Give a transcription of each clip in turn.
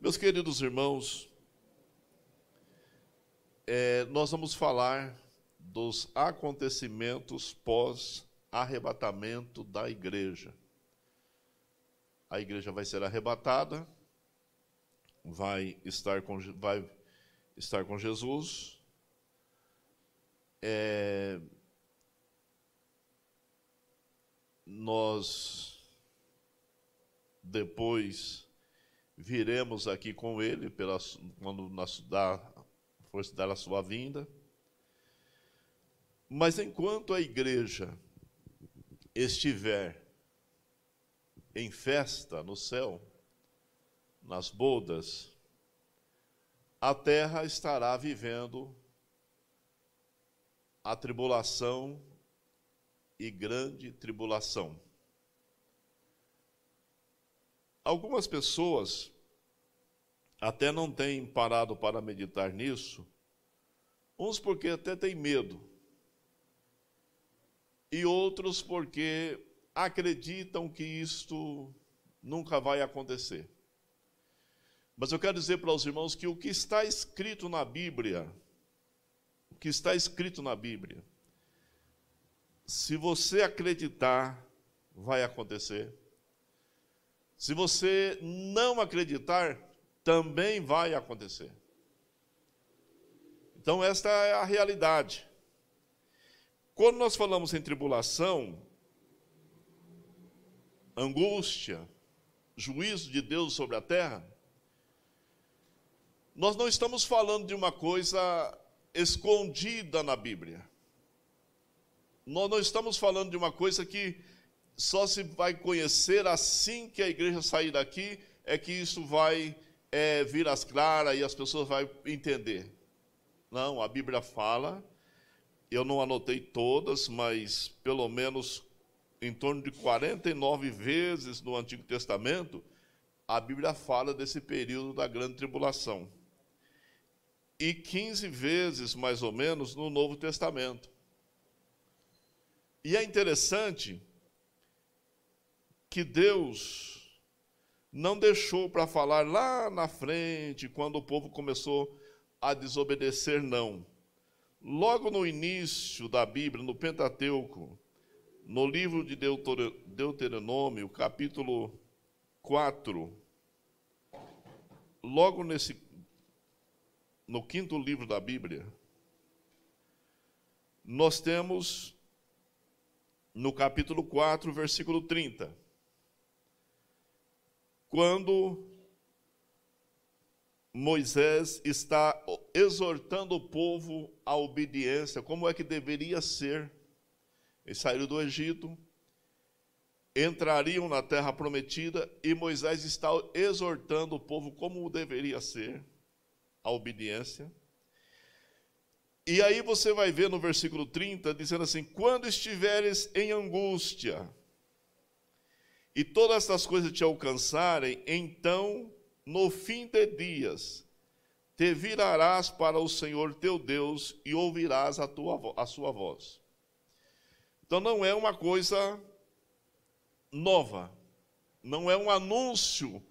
Meus queridos irmãos, é, nós vamos falar dos acontecimentos pós-arrebatamento da igreja. A igreja vai ser arrebatada, vai estar com, vai estar com Jesus. É, nós depois viremos aqui com ele pela, quando da força dar a sua vinda. Mas enquanto a igreja estiver em festa no céu, nas bodas, a terra estará vivendo a tribulação e grande tribulação. Algumas pessoas até não têm parado para meditar nisso, uns porque até têm medo, e outros porque acreditam que isto nunca vai acontecer. Mas eu quero dizer para os irmãos que o que está escrito na Bíblia, o que está escrito na Bíblia, se você acreditar, vai acontecer. Se você não acreditar, também vai acontecer. Então, esta é a realidade. Quando nós falamos em tribulação, angústia, juízo de Deus sobre a terra, nós não estamos falando de uma coisa escondida na Bíblia. Nós não estamos falando de uma coisa que só se vai conhecer assim que a igreja sair daqui, é que isso vai é, vir às claras e as pessoas vão entender. Não, a Bíblia fala, eu não anotei todas, mas pelo menos em torno de 49 vezes no Antigo Testamento, a Bíblia fala desse período da grande tribulação. E 15 vezes, mais ou menos, no Novo Testamento. E é interessante que Deus não deixou para falar lá na frente, quando o povo começou a desobedecer, não. Logo no início da Bíblia, no Pentateuco, no livro de Deuteronômio, capítulo 4, logo nesse, no quinto livro da Bíblia, nós temos no capítulo 4, versículo 30 quando Moisés está exortando o povo à obediência, como é que deveria ser. Eles saíram do Egito, entrariam na terra prometida e Moisés está exortando o povo como deveria ser a obediência. E aí você vai ver no versículo 30 dizendo assim: quando estiveres em angústia, e todas estas coisas te alcançarem, então, no fim de dias, te virarás para o Senhor teu Deus e ouvirás a, tua, a sua voz. Então não é uma coisa nova, não é um anúncio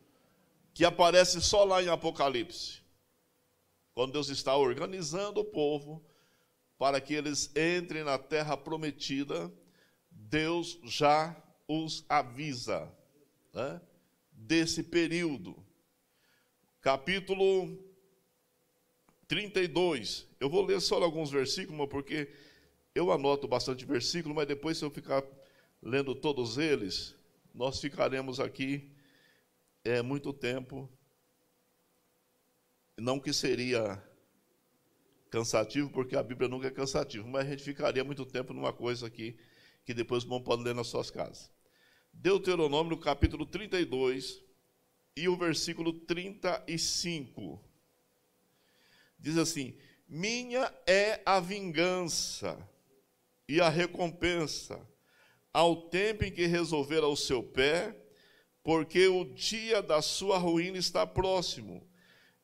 que aparece só lá em Apocalipse, quando Deus está organizando o povo para que eles entrem na terra prometida, Deus já os avisa né, desse período. Capítulo 32. Eu vou ler só alguns versículos, porque eu anoto bastante versículo, mas depois, se eu ficar lendo todos eles, nós ficaremos aqui é, muito tempo. Não que seria cansativo, porque a Bíblia nunca é cansativa, mas a gente ficaria muito tempo numa coisa aqui que depois vão pode ler nas suas casas. Deuteronômio, capítulo 32 e o versículo 35. Diz assim: Minha é a vingança e a recompensa ao tempo em que resolver ao seu pé, porque o dia da sua ruína está próximo,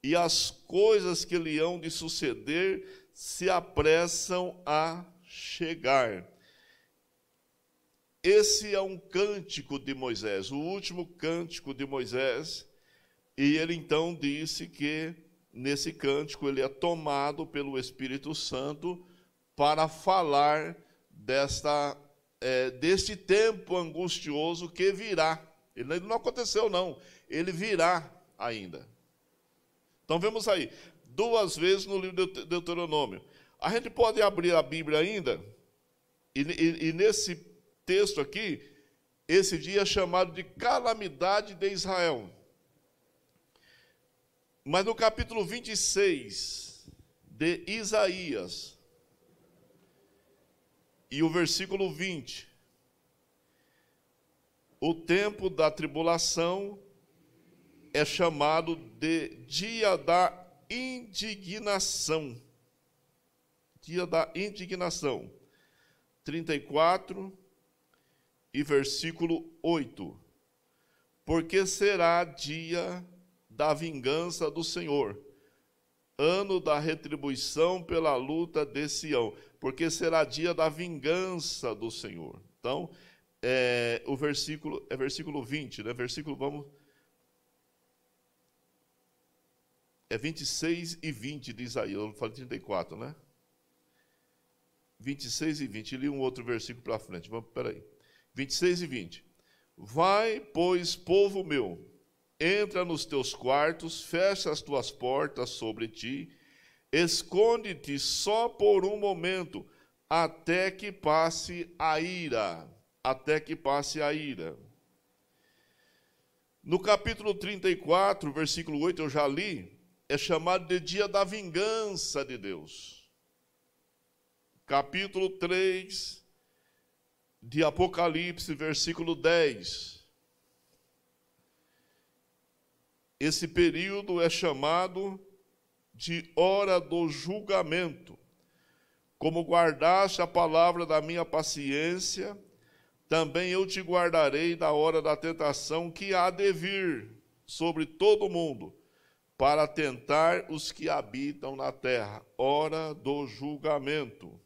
e as coisas que lhe hão de suceder se apressam a chegar. Esse é um cântico de Moisés, o último cântico de Moisés, E ele então disse que nesse cântico ele é tomado pelo Espírito Santo para falar desta é, deste tempo angustioso que virá. Ele não aconteceu não, ele virá ainda. Então vemos aí duas vezes no livro de Deuteronômio. A gente pode abrir a Bíblia ainda e, e, e nesse texto aqui esse dia é chamado de calamidade de Israel. Mas no capítulo 26 de Isaías, e o versículo 20, o tempo da tribulação é chamado de dia da indignação. Dia da indignação. 34 e versículo 8. Porque será dia da vingança do Senhor, ano da retribuição pela luta de Sião, porque será dia da vingança do Senhor. Então, é, o versículo, é versículo 20, né? Versículo, vamos. É 26 e 20 de Isaías, eu falei 34, né? 26 e 20, li um outro versículo para frente, vamos, peraí. 26 e 20. Vai, pois, povo meu, entra nos teus quartos, fecha as tuas portas sobre ti, esconde-te só por um momento, até que passe a ira. Até que passe a ira. No capítulo 34, versículo 8, eu já li, é chamado de dia da vingança de Deus. Capítulo 3 de Apocalipse, versículo 10 Esse período é chamado de hora do julgamento. Como guardaste a palavra da minha paciência, também eu te guardarei da hora da tentação que há de vir sobre todo o mundo, para tentar os que habitam na terra. Hora do julgamento.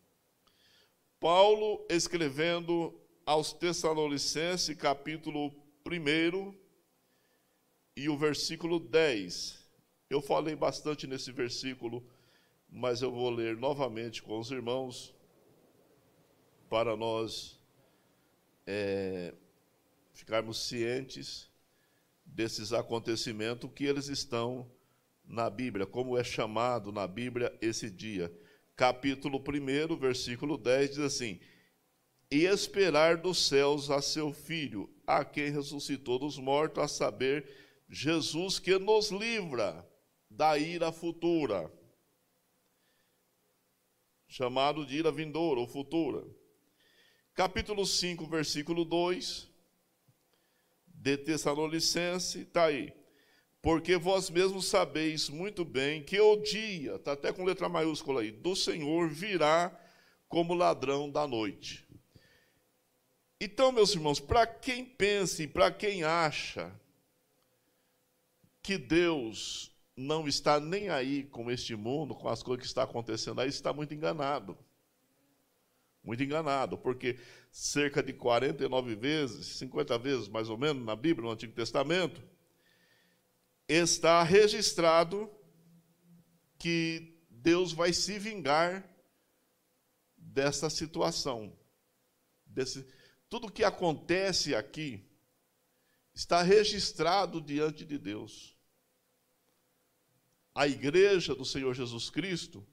Paulo, escrevendo aos Tessalonicenses, capítulo 1, e o versículo 10. Eu falei bastante nesse versículo, mas eu vou ler novamente com os irmãos para nós é, ficarmos cientes desses acontecimentos que eles estão na Bíblia, como é chamado na Bíblia esse dia. Capítulo 1, versículo 10 diz assim: E esperar dos céus a seu filho, a quem ressuscitou dos mortos, a saber, Jesus que nos livra da ira futura, chamado de ira vindoura ou futura. Capítulo 5, versículo 2 de Tessalonicense, está aí. Porque vós mesmos sabeis muito bem que o dia, está até com letra maiúscula aí, do Senhor virá como ladrão da noite. Então, meus irmãos, para quem pensa e para quem acha que Deus não está nem aí com este mundo, com as coisas que está acontecendo aí, está muito enganado. Muito enganado, porque cerca de 49 vezes, 50 vezes mais ou menos na Bíblia, no Antigo Testamento, está registrado que Deus vai se vingar dessa situação. Desse, tudo que acontece aqui está registrado diante de Deus a igreja do Senhor Jesus Cristo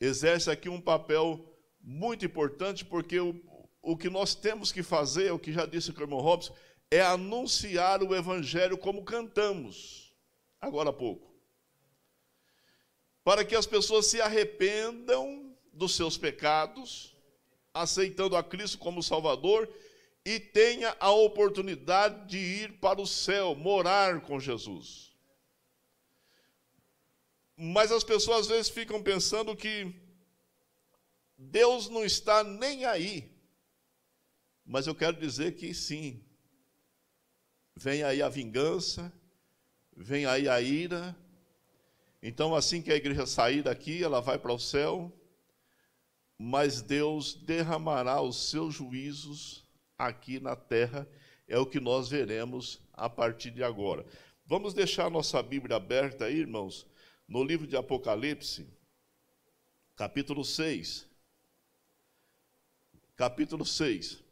exerce aqui um papel muito importante, porque o, o que nós temos que fazer, o que já disse o irmão Robson, é anunciar o evangelho como cantamos agora há pouco. Para que as pessoas se arrependam dos seus pecados, aceitando a Cristo como Salvador e tenha a oportunidade de ir para o céu, morar com Jesus. Mas as pessoas às vezes ficam pensando que Deus não está nem aí. Mas eu quero dizer que sim. Vem aí a vingança, vem aí a ira. Então, assim que a igreja sair daqui, ela vai para o céu, mas Deus derramará os seus juízos aqui na terra, é o que nós veremos a partir de agora. Vamos deixar nossa Bíblia aberta aí, irmãos, no livro de Apocalipse, capítulo 6. Capítulo 6.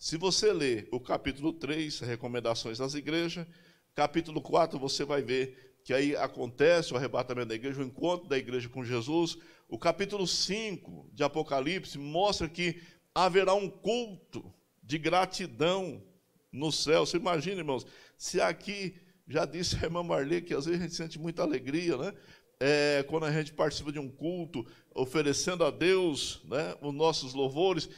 Se você ler o capítulo 3, recomendações às igrejas, capítulo 4, você vai ver que aí acontece o arrebatamento da igreja, o encontro da igreja com Jesus. O capítulo 5 de Apocalipse mostra que haverá um culto de gratidão no céu. Você imagina, irmãos, se aqui, já disse a irmã Marley, que às vezes a gente sente muita alegria, né? É, quando a gente participa de um culto, oferecendo a Deus né, os nossos louvores.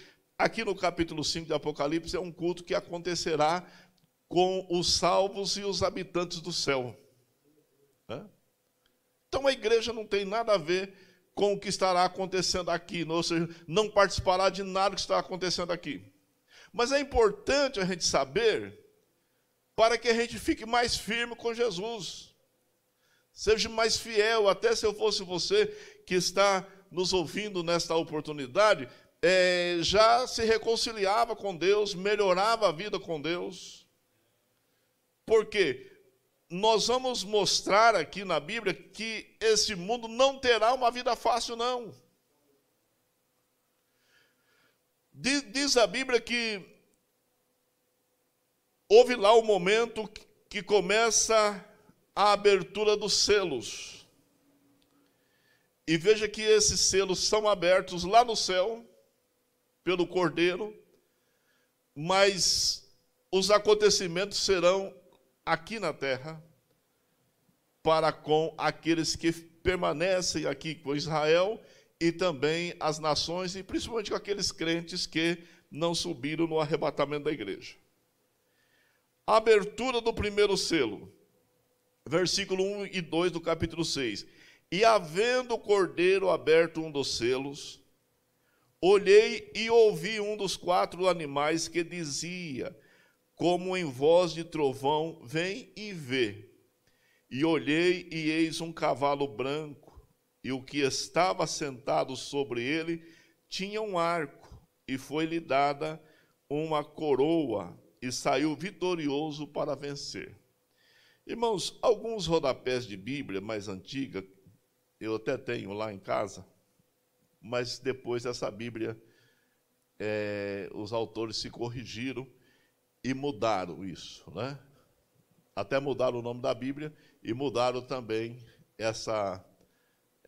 Aqui no capítulo 5 de Apocalipse é um culto que acontecerá com os salvos e os habitantes do céu. Então a igreja não tem nada a ver com o que estará acontecendo aqui, ou seja, não participará de nada que está acontecendo aqui. Mas é importante a gente saber para que a gente fique mais firme com Jesus. Seja mais fiel, até se eu fosse você que está nos ouvindo nesta oportunidade, é, já se reconciliava com Deus, melhorava a vida com Deus. Por quê? nós vamos mostrar aqui na Bíblia que esse mundo não terá uma vida fácil, não. Diz a Bíblia que houve lá o momento que começa a abertura dos selos. E veja que esses selos são abertos lá no céu, pelo Cordeiro, mas os acontecimentos serão aqui na terra para com aqueles que permanecem aqui com Israel e também as nações, e principalmente com aqueles crentes que não subiram no arrebatamento da igreja. Abertura do primeiro selo, versículo 1 e 2 do capítulo 6. E havendo o cordeiro aberto um dos selos, olhei e ouvi um dos quatro animais que dizia: como em voz de trovão, vem e vê. E olhei, e eis um cavalo branco, e o que estava sentado sobre ele tinha um arco, e foi-lhe dada uma coroa, e saiu vitorioso para vencer. Irmãos, alguns rodapés de Bíblia mais antiga, eu até tenho lá em casa, mas depois dessa Bíblia, é, os autores se corrigiram e mudaram isso, né? Até mudaram o nome da Bíblia e mudaram também essa,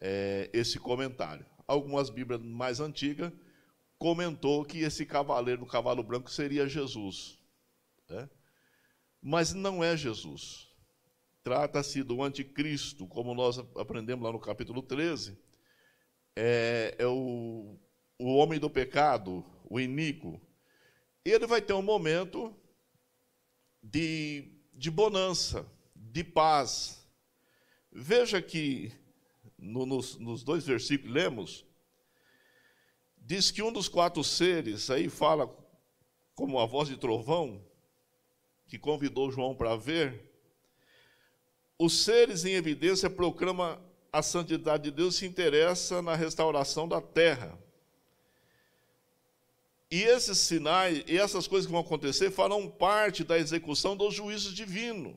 é, esse comentário. Algumas Bíblias mais antigas comentou que esse cavaleiro do cavalo branco seria Jesus, né? mas não é Jesus. Trata-se do anticristo, como nós aprendemos lá no capítulo 13. É, é o, o homem do pecado, o iníquo. Ele vai ter um momento de, de bonança, de paz. Veja que no, nos, nos dois versículos lemos, diz que um dos quatro seres, aí fala como a voz de trovão, que convidou João para ver, os seres em evidência proclama a santidade de Deus se interessa na restauração da terra. E esses sinais e essas coisas que vão acontecer farão parte da execução dos juízos divinos.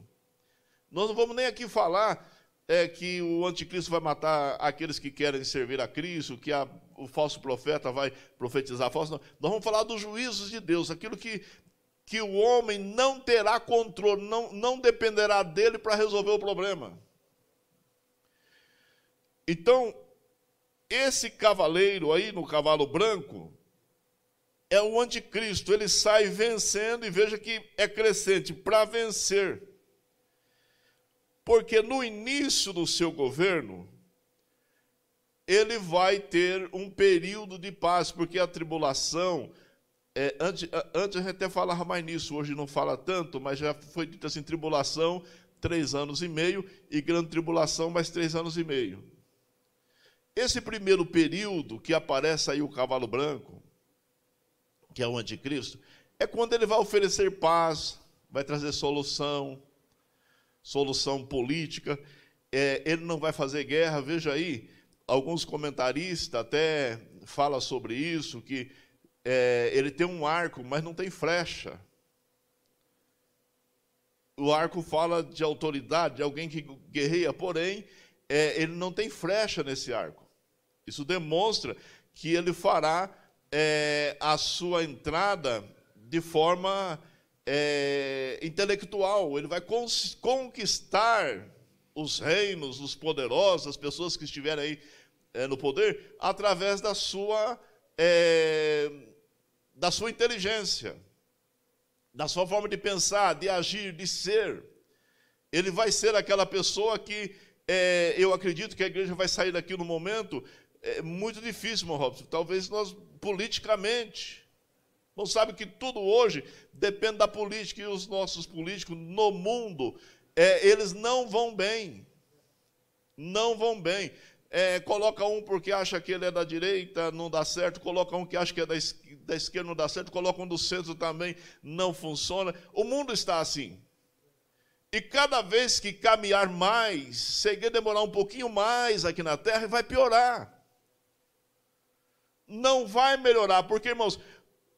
Nós não vamos nem aqui falar é, que o anticristo vai matar aqueles que querem servir a Cristo, que a, o falso profeta vai profetizar falso. Não. Nós vamos falar dos juízos de Deus, aquilo que, que o homem não terá controle, não, não dependerá dele para resolver o problema. Então, esse cavaleiro aí no cavalo branco, é o anticristo, ele sai vencendo e veja que é crescente para vencer. Porque no início do seu governo, ele vai ter um período de paz, porque a tribulação, é, antes, antes a gente até falava mais nisso, hoje não fala tanto, mas já foi dito assim: tribulação, três anos e meio, e grande tribulação, mais três anos e meio. Esse primeiro período que aparece aí o cavalo branco, que é o anticristo, é quando ele vai oferecer paz, vai trazer solução, solução política. É, ele não vai fazer guerra. Veja aí, alguns comentaristas até falam sobre isso, que é, ele tem um arco, mas não tem flecha. o arco fala de autoridade, de alguém que guerreia, porém, é, ele não tem flecha nesse arco. Isso demonstra que ele fará é, a sua entrada de forma é, intelectual, ele vai conquistar os reinos, os poderosos, as pessoas que estiverem aí é, no poder, através da sua, é, da sua inteligência, da sua forma de pensar, de agir, de ser. Ele vai ser aquela pessoa que é, eu acredito que a igreja vai sair daqui no momento é muito difícil, meu Robson. Talvez nós, politicamente, não sabe que tudo hoje depende da política e os nossos políticos no mundo, é, eles não vão bem. Não vão bem. É, coloca um porque acha que ele é da direita, não dá certo, coloca um que acha que é da, da esquerda, não dá certo, coloca um do centro também, não funciona. O mundo está assim. E cada vez que caminhar mais, seguir demorar um pouquinho mais aqui na terra, vai piorar. Não vai melhorar, porque, irmãos,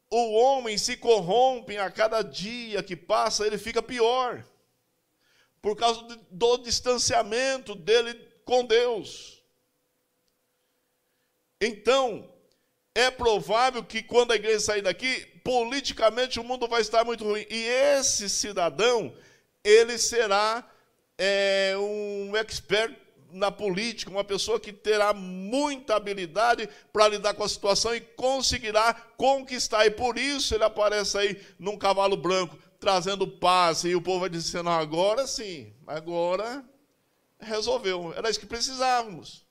o homem se corrompe a cada dia que passa, ele fica pior. Por causa do distanciamento dele com Deus. Então, é provável que quando a igreja sair daqui, politicamente o mundo vai estar muito ruim. E esse cidadão, ele será é, um expert na política, uma pessoa que terá muita habilidade para lidar com a situação e conseguirá conquistar. E por isso ele aparece aí num cavalo branco, trazendo paz. E o povo vai dizendo: agora sim, agora resolveu. Era isso que precisávamos.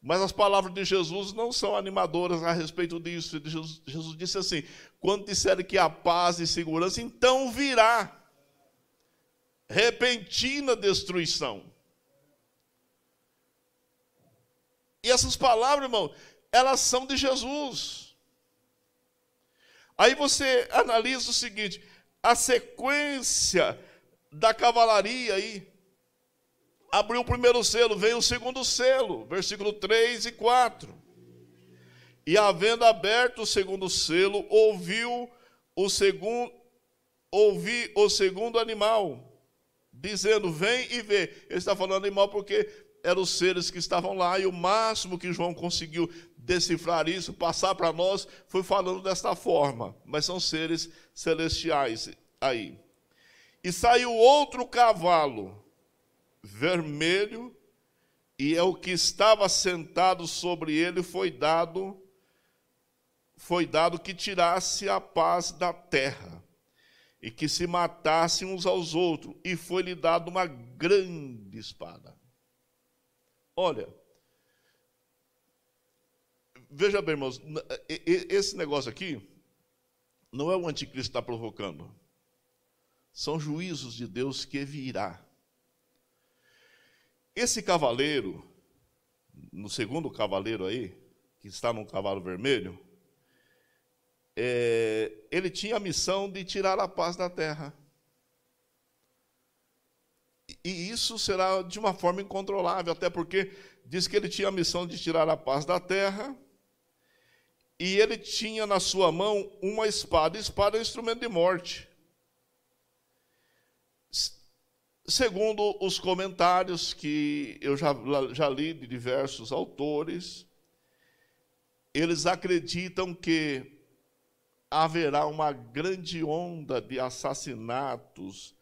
Mas as palavras de Jesus não são animadoras a respeito disso. Jesus, Jesus disse assim: quando disserem que há paz e segurança, então virá repentina destruição. E essas palavras, irmão, elas são de Jesus. Aí você analisa o seguinte: a sequência da cavalaria aí. Abriu o primeiro selo, veio o segundo selo, versículo 3 e 4. E havendo aberto o segundo selo, ouviu o segundo ouvi o segundo animal, dizendo: Vem e vê. Ele está falando animal porque eram os seres que estavam lá, e o máximo que João conseguiu decifrar isso, passar para nós, foi falando desta forma. Mas são seres celestiais aí. E saiu outro cavalo, vermelho, e é o que estava sentado sobre ele foi dado foi dado que tirasse a paz da terra e que se matassem uns aos outros, e foi-lhe dado uma grande espada. Olha, veja bem, irmãos, esse negócio aqui não é o anticristo que está provocando, são juízos de Deus que virá. Esse cavaleiro, no segundo cavaleiro aí, que está num cavalo vermelho, é, ele tinha a missão de tirar a paz da terra. E isso será de uma forma incontrolável, até porque diz que ele tinha a missão de tirar a paz da terra, e ele tinha na sua mão uma espada. Espada é um instrumento de morte. Segundo os comentários que eu já, já li de diversos autores, eles acreditam que haverá uma grande onda de assassinatos,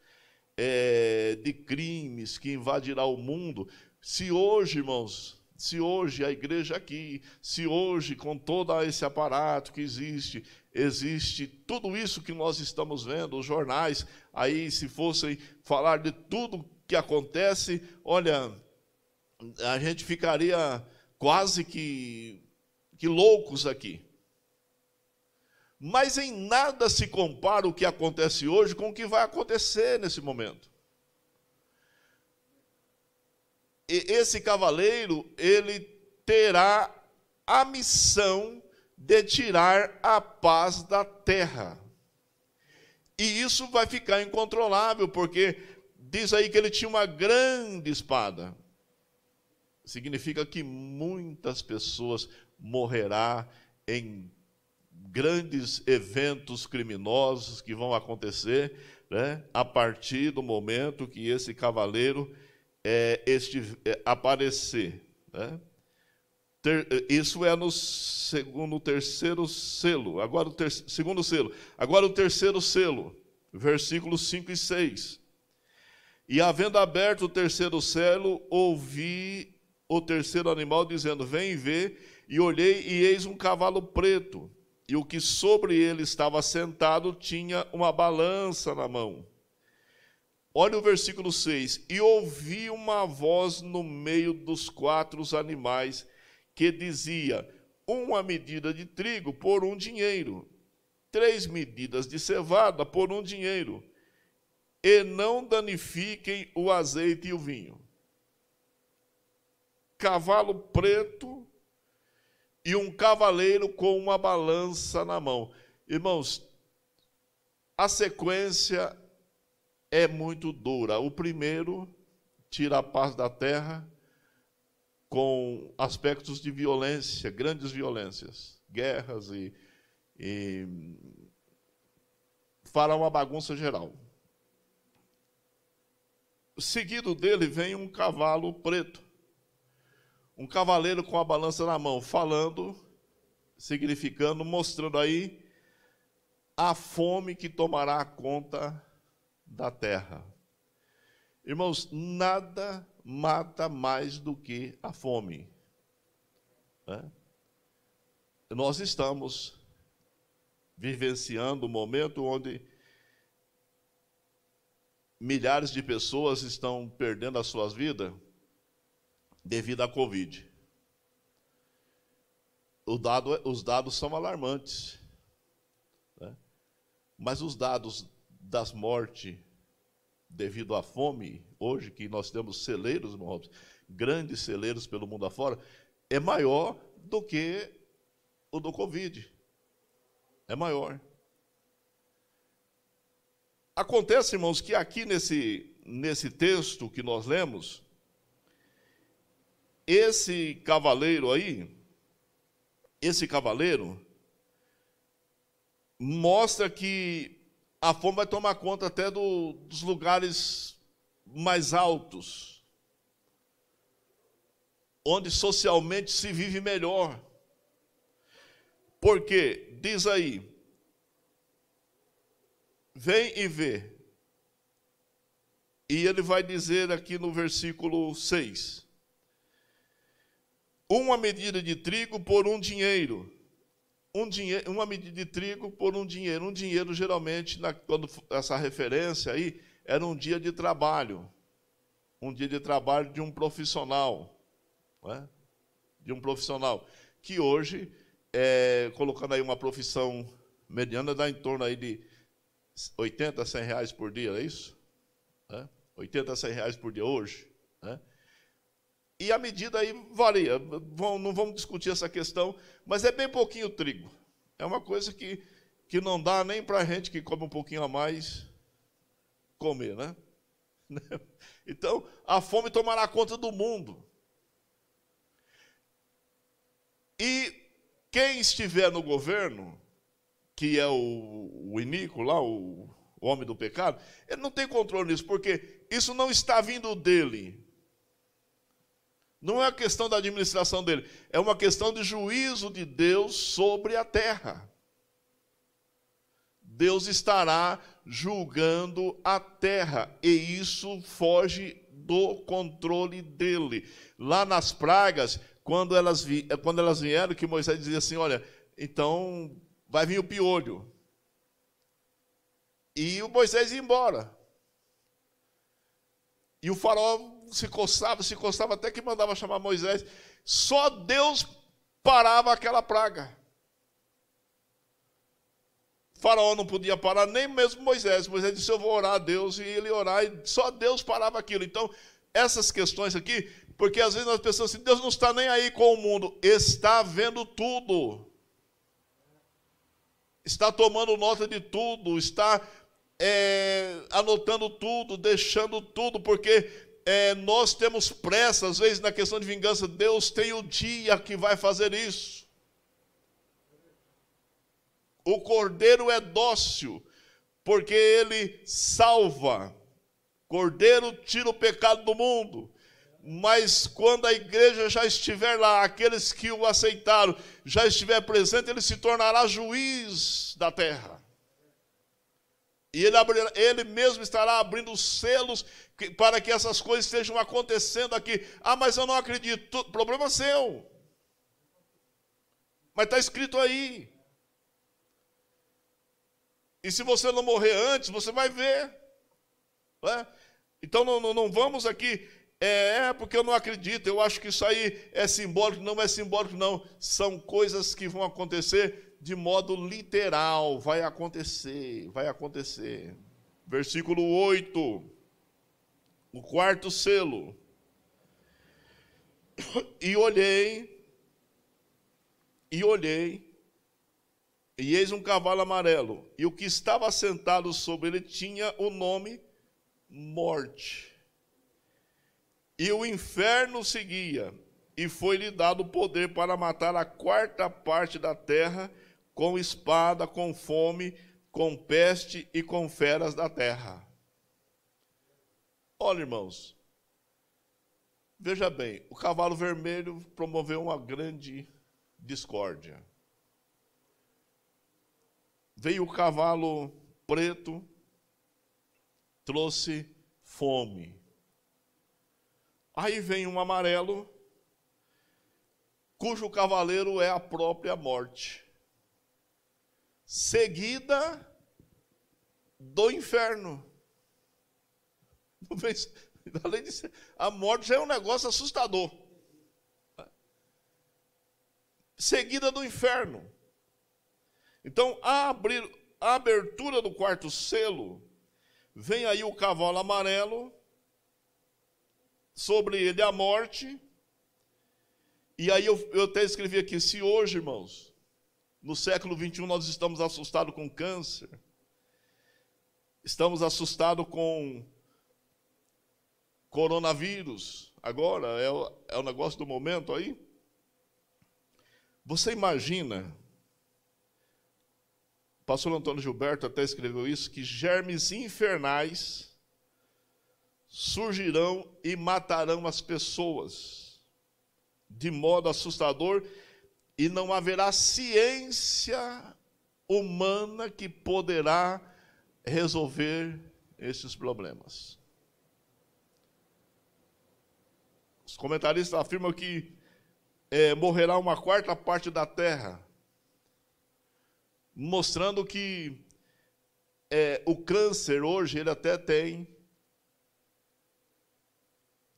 é, de crimes que invadirá o mundo. Se hoje, irmãos, se hoje a igreja aqui, se hoje com todo esse aparato que existe, existe tudo isso que nós estamos vendo, os jornais, aí se fossem falar de tudo que acontece, olha, a gente ficaria quase que, que loucos aqui. Mas em nada se compara o que acontece hoje com o que vai acontecer nesse momento. E esse cavaleiro, ele terá a missão de tirar a paz da terra. E isso vai ficar incontrolável, porque diz aí que ele tinha uma grande espada. Significa que muitas pessoas morrerá em grandes eventos criminosos que vão acontecer né, a partir do momento que esse cavaleiro é, este, é, aparecer. Né? Ter, isso é no segundo, terceiro selo. Agora o ter, segundo selo. Agora o terceiro selo, versículos 5 e 6. E havendo aberto o terceiro selo, ouvi o terceiro animal dizendo: Vem ver. E olhei, e eis um cavalo preto, e o que sobre ele estava sentado tinha uma balança na mão. Olha o versículo 6: E ouvi uma voz no meio dos quatro animais que dizia: Uma medida de trigo por um dinheiro, três medidas de cevada por um dinheiro e não danifiquem o azeite e o vinho. Cavalo preto e um cavaleiro com uma balança na mão. Irmãos, a sequência é muito dura. O primeiro tira a paz da terra com aspectos de violência, grandes violências, guerras e, e fará uma bagunça geral seguido dele vem um cavalo preto. Um cavaleiro com a balança na mão, falando, significando, mostrando aí a fome que tomará conta da terra. Irmãos, nada mata mais do que a fome. Né? Nós estamos vivenciando um momento onde milhares de pessoas estão perdendo as suas vidas devido à Covid. Dado, é, os dados são alarmantes. Né? Mas os dados das mortes devido à fome, hoje que nós temos celeiros, irmãos, grandes celeiros pelo mundo afora, é maior do que o do Covid. É maior. Acontece, irmãos, que aqui nesse, nesse texto que nós lemos, esse cavaleiro aí, esse cavaleiro, mostra que a fome vai tomar conta até do, dos lugares mais altos, onde socialmente se vive melhor. Porque, diz aí, Vem e vê. E ele vai dizer aqui no versículo 6: Uma medida de trigo por um dinheiro. Um dinheiro, uma medida de trigo por um dinheiro. Um dinheiro, geralmente, na, quando essa referência aí, era um dia de trabalho. Um dia de trabalho de um profissional. É? De um profissional. Que hoje, é, colocando aí uma profissão mediana, dá em torno aí de 80 a 100 reais por dia, é isso? É? 80 a 100 reais por dia hoje. É? E a medida aí varia. Não vamos discutir essa questão, mas é bem pouquinho trigo. É uma coisa que, que não dá nem para a gente que come um pouquinho a mais comer, né? Então, a fome tomará conta do mundo. E quem estiver no governo que é o, o iníquo lá, o, o homem do pecado, ele não tem controle nisso, porque isso não está vindo dele. Não é a questão da administração dele, é uma questão de juízo de Deus sobre a terra. Deus estará julgando a terra, e isso foge do controle dele. Lá nas pragas, quando elas, vi, quando elas vieram, que Moisés dizia assim: Olha, então vai vir o piolho. E o Moisés ia embora. E o faraó se coçava, se coçava, até que mandava chamar Moisés. Só Deus parava aquela praga. Faraó não podia parar, nem mesmo Moisés. Moisés disse: Eu vou orar a Deus, e ele orar, e só Deus parava aquilo. Então, essas questões aqui, porque às vezes nós pensamos assim: Deus não está nem aí com o mundo, está vendo tudo está tomando nota de tudo, está é, anotando tudo, deixando tudo, porque é, nós temos pressa, às vezes, na questão de vingança. Deus tem o dia que vai fazer isso. O cordeiro é dócil, porque ele salva. Cordeiro tira o pecado do mundo. Mas quando a igreja já estiver lá, aqueles que o aceitaram, já estiver presente, ele se tornará juiz da terra. E ele, abrirá, ele mesmo estará abrindo os selos para que essas coisas estejam acontecendo aqui. Ah, mas eu não acredito. Problema seu. Mas está escrito aí. E se você não morrer antes, você vai ver. É? Então não, não, não, vamos aqui. É, é porque eu não acredito. Eu acho que isso aí é simbólico. Não é simbólico, não. São coisas que vão acontecer de modo literal, vai acontecer, vai acontecer. Versículo 8, o quarto selo. E olhei, e olhei, e eis um cavalo amarelo, e o que estava sentado sobre ele tinha o nome Morte. E o inferno seguia, e foi-lhe dado poder para matar a quarta parte da terra com espada, com fome, com peste e com feras da terra. Olha, irmãos, veja bem, o cavalo vermelho promoveu uma grande discórdia. Veio o cavalo preto, trouxe fome. Aí vem um amarelo, cujo cavaleiro é a própria morte seguida do inferno. Além ser, a morte já é um negócio assustador. Seguida do inferno. Então, a, abrir, a abertura do quarto selo, vem aí o cavalo amarelo, sobre ele a morte. E aí eu, eu até escrevi aqui: se hoje, irmãos, no século 21 nós estamos assustados com câncer, estamos assustados com coronavírus, agora é o, é o negócio do momento aí. Você imagina, o pastor Antônio Gilberto até escreveu isso, que germes infernais surgirão e matarão as pessoas de modo assustador e não haverá ciência humana que poderá resolver esses problemas. Os comentaristas afirmam que é, morrerá uma quarta parte da terra, mostrando que é, o câncer hoje ele até tem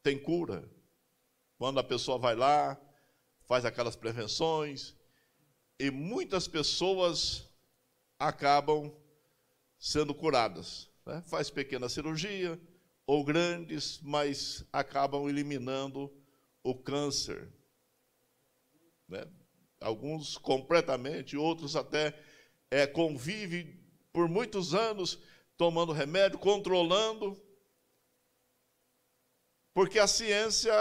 tem cura. Quando a pessoa vai lá, faz aquelas prevenções, e muitas pessoas acabam sendo curadas. Né? Faz pequena cirurgia ou grandes, mas acabam eliminando o câncer. Né? Alguns completamente, outros até é, convivem por muitos anos tomando remédio, controlando, porque a ciência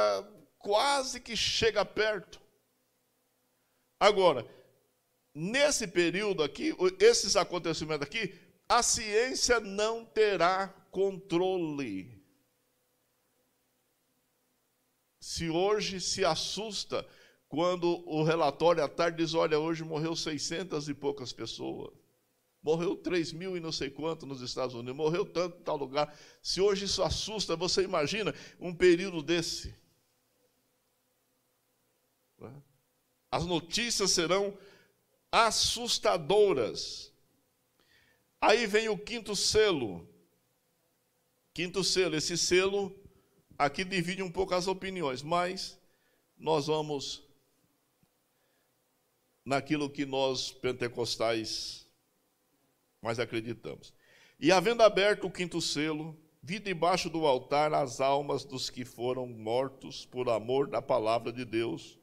quase que chega perto. Agora, nesse período aqui, esses acontecimentos aqui, a ciência não terá controle. Se hoje se assusta quando o relatório à tarde diz: olha, hoje morreu 600 e poucas pessoas. Morreu 3 mil e não sei quanto nos Estados Unidos, morreu tanto em tal lugar. Se hoje isso assusta, você imagina um período desse. É? As notícias serão assustadoras. Aí vem o quinto selo. Quinto selo, esse selo aqui divide um pouco as opiniões, mas nós vamos naquilo que nós pentecostais mais acreditamos. E havendo aberto o quinto selo, vi debaixo do altar as almas dos que foram mortos por amor da palavra de Deus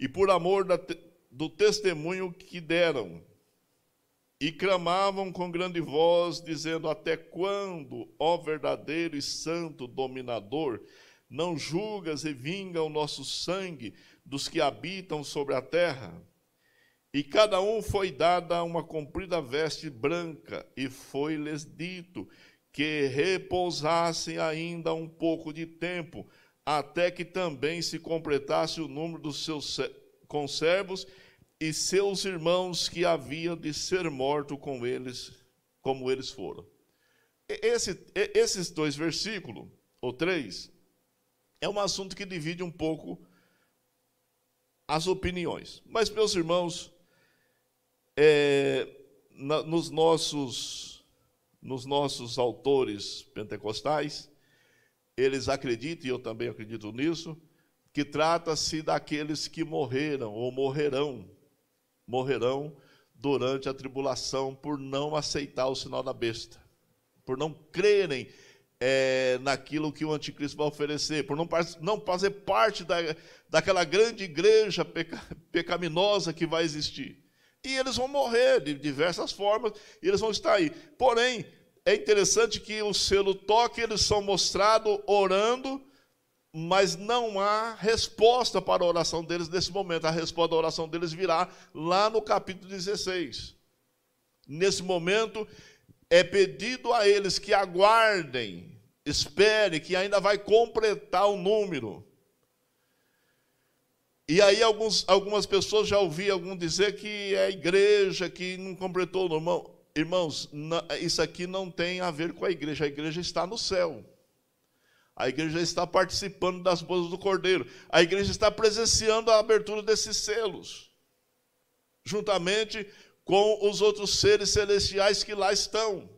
e por amor da, do testemunho que deram. E clamavam com grande voz, dizendo: Até quando, ó verdadeiro e santo dominador, não julgas e vinga o nosso sangue dos que habitam sobre a terra? E cada um foi dada uma comprida veste branca, e foi-lhes dito que repousassem ainda um pouco de tempo, até que também se completasse o número dos seus conservos e seus irmãos que haviam de ser mortos com eles, como eles foram. Esse, esses dois versículos, ou três, é um assunto que divide um pouco as opiniões. Mas, meus irmãos, é, na, nos, nossos, nos nossos autores pentecostais, eles acreditam, e eu também acredito nisso, que trata-se daqueles que morreram ou morrerão, morrerão durante a tribulação por não aceitar o sinal da besta, por não crerem é, naquilo que o anticristo vai oferecer, por não, não fazer parte da, daquela grande igreja peca, pecaminosa que vai existir. E eles vão morrer de diversas formas, e eles vão estar aí. Porém, é interessante que o selo toque, eles são mostrados orando, mas não há resposta para a oração deles nesse momento. A resposta da oração deles virá lá no capítulo 16. Nesse momento, é pedido a eles que aguardem, esperem, que ainda vai completar o número. E aí alguns, algumas pessoas já ouvi algum dizer que é a igreja que não completou o número. Irmãos, isso aqui não tem a ver com a igreja, a igreja está no céu. A igreja está participando das bodas do Cordeiro. A igreja está presenciando a abertura desses selos, juntamente com os outros seres celestiais que lá estão.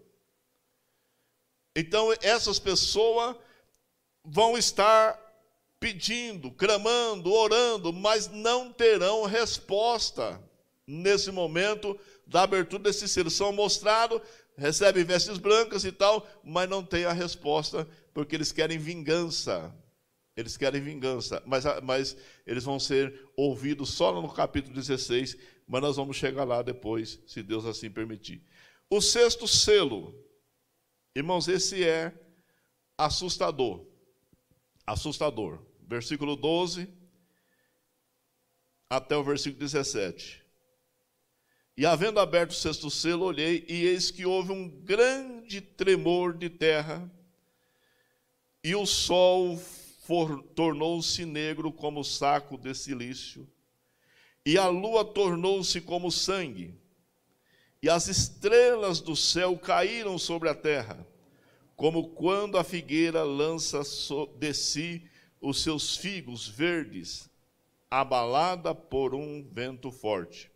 Então, essas pessoas vão estar pedindo, clamando, orando, mas não terão resposta nesse momento da abertura desse selo. São mostrados, recebem vestes brancas e tal, mas não tem a resposta, porque eles querem vingança. Eles querem vingança, mas, mas eles vão ser ouvidos só no capítulo 16, mas nós vamos chegar lá depois, se Deus assim permitir. O sexto selo, irmãos, esse é assustador. Assustador. Versículo 12 até o versículo 17. E havendo aberto o sexto selo, olhei, e eis que houve um grande tremor de terra, e o sol tornou-se negro como saco de silício, e a lua tornou-se como sangue, e as estrelas do céu caíram sobre a terra, como quando a figueira lança de si os seus figos verdes, abalada por um vento forte.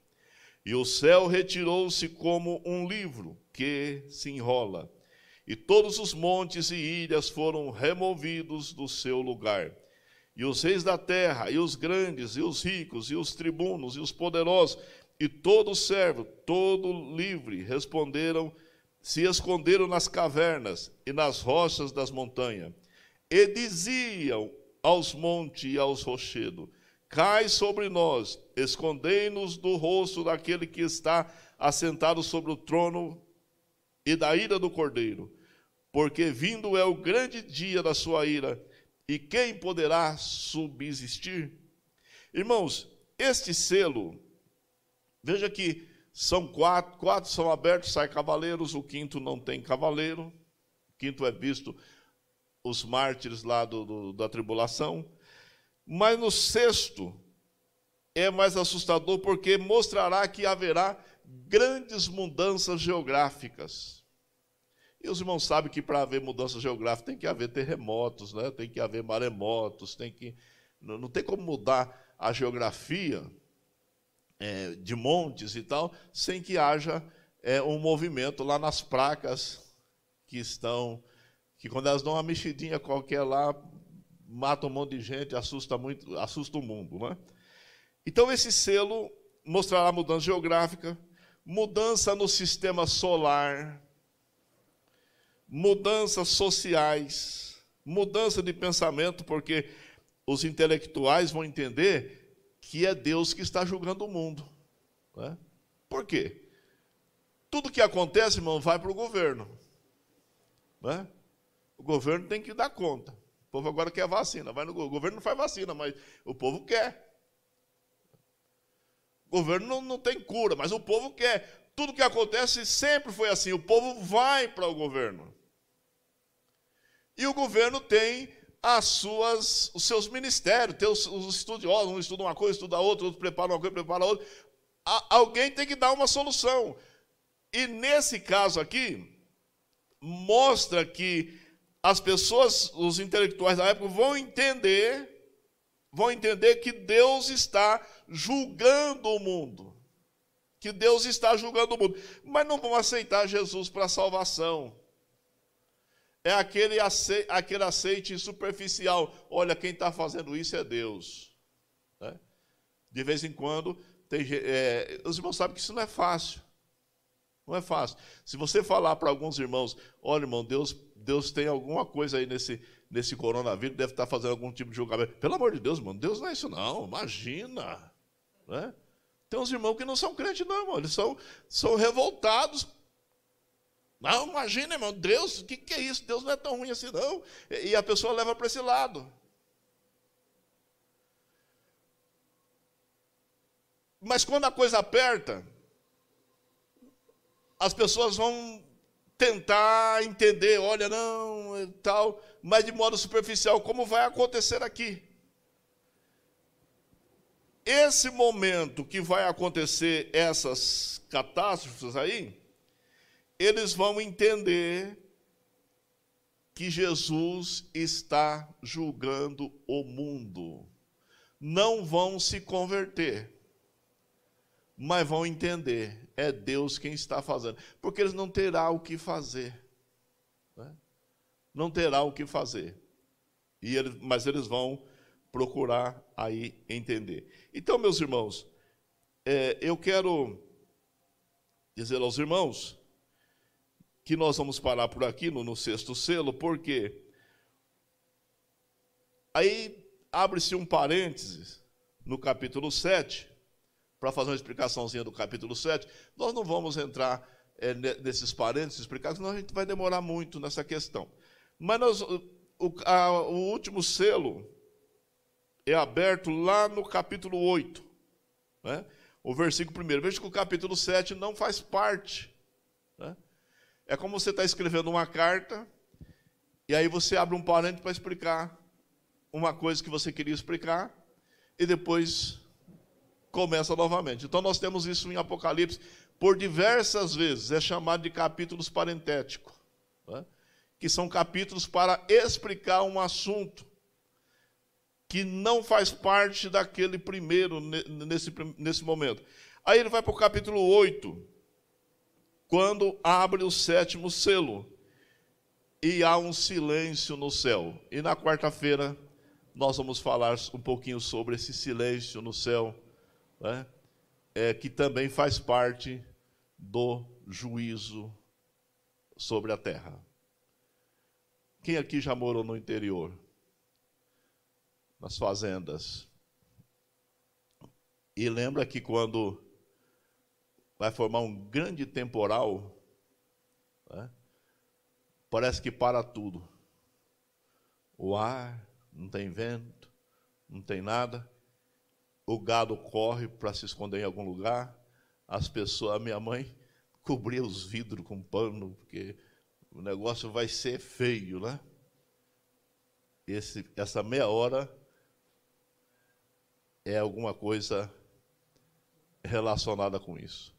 E o céu retirou-se como um livro que se enrola, e todos os montes e ilhas foram removidos do seu lugar. E os reis da terra, e os grandes, e os ricos, e os tribunos, e os poderosos, e todo servo, todo livre, responderam, se esconderam nas cavernas e nas rochas das montanhas, e diziam aos montes e aos rochedos: Cai sobre nós, escondei-nos do rosto daquele que está assentado sobre o trono e da ira do cordeiro, porque vindo é o grande dia da sua ira e quem poderá subsistir? Irmãos, este selo, veja que são quatro, quatro são abertos, sai cavaleiros, o quinto não tem cavaleiro, o quinto é visto os mártires lá do, do, da tribulação, mas no sexto é mais assustador porque mostrará que haverá grandes mudanças geográficas. E os irmãos sabem que para haver mudança geográfica tem que haver terremotos, né? tem que haver maremotos, tem que. Não, não tem como mudar a geografia é, de montes e tal, sem que haja é, um movimento lá nas placas que estão. Que quando elas dão uma mexidinha qualquer lá, mata um monte de gente, assusta muito, assusta o mundo. Né? Então esse selo mostrará mudança geográfica, mudança no sistema solar mudanças sociais, mudança de pensamento, porque os intelectuais vão entender que é Deus que está julgando o mundo. Né? Por quê? Tudo que acontece, irmão, vai para o governo. Né? O governo tem que dar conta. O povo agora quer vacina. Vai no, o governo não faz vacina, mas o povo quer. Governo não, não tem cura, mas o povo quer. Tudo que acontece sempre foi assim: o povo vai para o governo. E o governo tem as suas, os seus ministérios, tem os, os estudiosos, um estuda uma coisa, estuda outra, outro prepara uma coisa, prepara outra. alguém tem que dar uma solução. E nesse caso aqui, mostra que as pessoas, os intelectuais da época, vão entender, vão entender que Deus está julgando o mundo. Que Deus está julgando o mundo. Mas não vão aceitar Jesus para a salvação. É aquele aceite, aquele aceite superficial. Olha, quem está fazendo isso é Deus. Né? De vez em quando, tem, é, os irmãos sabem que isso não é fácil. Não é fácil. Se você falar para alguns irmãos, olha, irmão, Deus, Deus tem alguma coisa aí nesse, nesse coronavírus, deve estar fazendo algum tipo de julgamento. Pelo amor de Deus, irmão, Deus não é isso, não. Imagina. Né? Tem uns irmãos que não são crentes, não, irmão. Eles são, são revoltados não, imagina, irmão, Deus, o que, que é isso? Deus não é tão ruim assim, não. E a pessoa leva para esse lado. Mas quando a coisa aperta, as pessoas vão tentar entender, olha, não, tal, mas de modo superficial, como vai acontecer aqui. Esse momento que vai acontecer essas catástrofes aí, eles vão entender que Jesus está julgando o mundo. Não vão se converter, mas vão entender, é Deus quem está fazendo, porque eles não terão o que fazer. Né? Não terá o que fazer. E mas eles vão procurar aí entender. Então, meus irmãos, é, eu quero dizer aos irmãos que nós vamos parar por aqui no, no sexto selo, porque aí abre-se um parênteses no capítulo 7, para fazer uma explicaçãozinha do capítulo 7. Nós não vamos entrar é, nesses parênteses explicar, senão a gente vai demorar muito nessa questão. Mas nós, o, a, o último selo é aberto lá no capítulo 8, né? o versículo 1. Veja que o capítulo 7 não faz parte. Né? É como você está escrevendo uma carta, e aí você abre um parênteses para explicar uma coisa que você queria explicar, e depois começa novamente. Então nós temos isso em Apocalipse por diversas vezes, é chamado de capítulos parentéticos, né? Que são capítulos para explicar um assunto que não faz parte daquele primeiro, nesse, nesse momento. Aí ele vai para o capítulo 8, quando abre o sétimo selo e há um silêncio no céu. E na quarta-feira nós vamos falar um pouquinho sobre esse silêncio no céu, né? é, que também faz parte do juízo sobre a terra. Quem aqui já morou no interior? Nas fazendas? E lembra que quando vai formar um grande temporal. Né? Parece que para tudo. O ar, não tem vento, não tem nada. O gado corre para se esconder em algum lugar. As pessoas, a minha mãe cobria os vidros com pano, porque o negócio vai ser feio, né? Esse, essa meia hora é alguma coisa relacionada com isso.